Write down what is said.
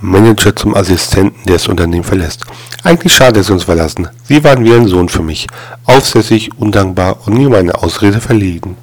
Manager zum Assistenten, der das Unternehmen verlässt. Eigentlich schade, dass Sie uns verlassen. Sie waren wie ein Sohn für mich. Aufsässig, undankbar und nie meine Ausrede verlegen.